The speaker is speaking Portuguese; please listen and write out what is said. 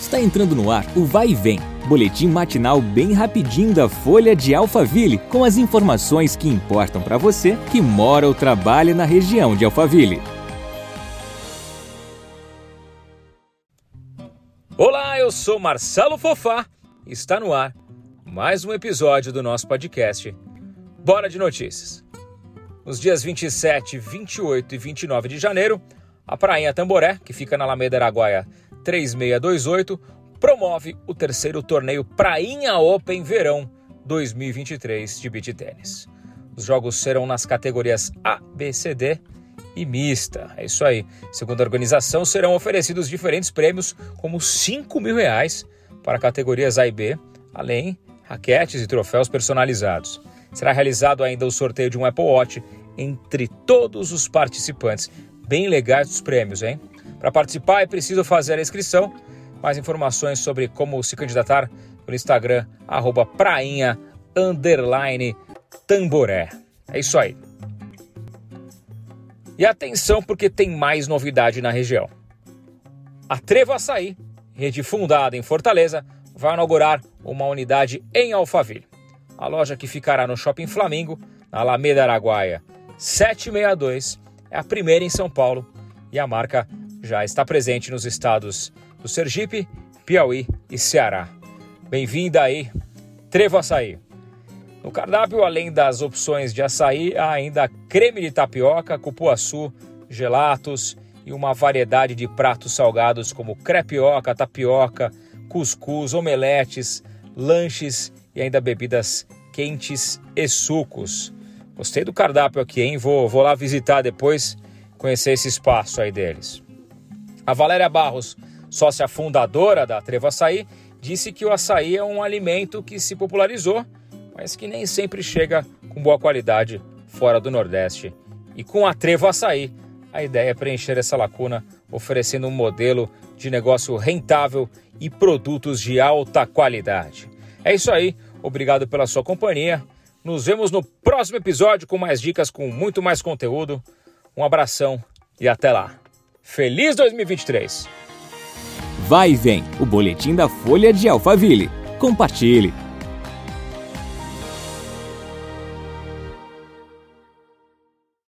Está entrando no ar o Vai e Vem, boletim matinal bem rapidinho da Folha de Alphaville, com as informações que importam para você que mora ou trabalha na região de Alphaville. Olá, eu sou Marcelo Fofá. Está no ar mais um episódio do nosso podcast. Bora de notícias. Nos dias 27, 28 e 29 de janeiro, a Prainha Tamboré, que fica na Alameda Araguaia 3628 promove o terceiro torneio Prainha Open Verão 2023 de beach tênis. Os jogos serão nas categorias A, B, C, D e mista. É isso aí. Segundo a organização, serão oferecidos diferentes prêmios, como 5 mil reais para categorias A e B, além raquetes e troféus personalizados. Será realizado ainda o sorteio de um Apple Watch entre todos os participantes. Bem legais os prêmios, hein? Para participar é preciso fazer a inscrição. Mais informações sobre como se candidatar pelo Instagram, arroba prainha, tamboré. É isso aí. E atenção porque tem mais novidade na região. A Trevo Açaí, rede fundada em Fortaleza, vai inaugurar uma unidade em Alphaville. A loja que ficará no Shopping Flamingo, na Alameda Araguaia 762, é a primeira em São Paulo e a marca já está presente nos estados do Sergipe, Piauí e Ceará. Bem-vinda aí, Trevo Açaí. No cardápio, além das opções de açaí, há ainda creme de tapioca, cupuaçu, gelatos e uma variedade de pratos salgados como crepioca, tapioca, cuscuz, omeletes, lanches e ainda bebidas quentes e sucos. Gostei do cardápio aqui, hein? Vou, vou lá visitar depois, conhecer esse espaço aí deles. A Valéria Barros, sócia fundadora da Trevo Açaí, disse que o açaí é um alimento que se popularizou, mas que nem sempre chega com boa qualidade fora do Nordeste. E com a Trevo Açaí, a ideia é preencher essa lacuna, oferecendo um modelo de negócio rentável e produtos de alta qualidade. É isso aí, obrigado pela sua companhia. Nos vemos no próximo episódio com mais dicas, com muito mais conteúdo. Um abração e até lá. Feliz 2023! Vai e vem, o boletim da Folha de Alphaville. Compartilhe.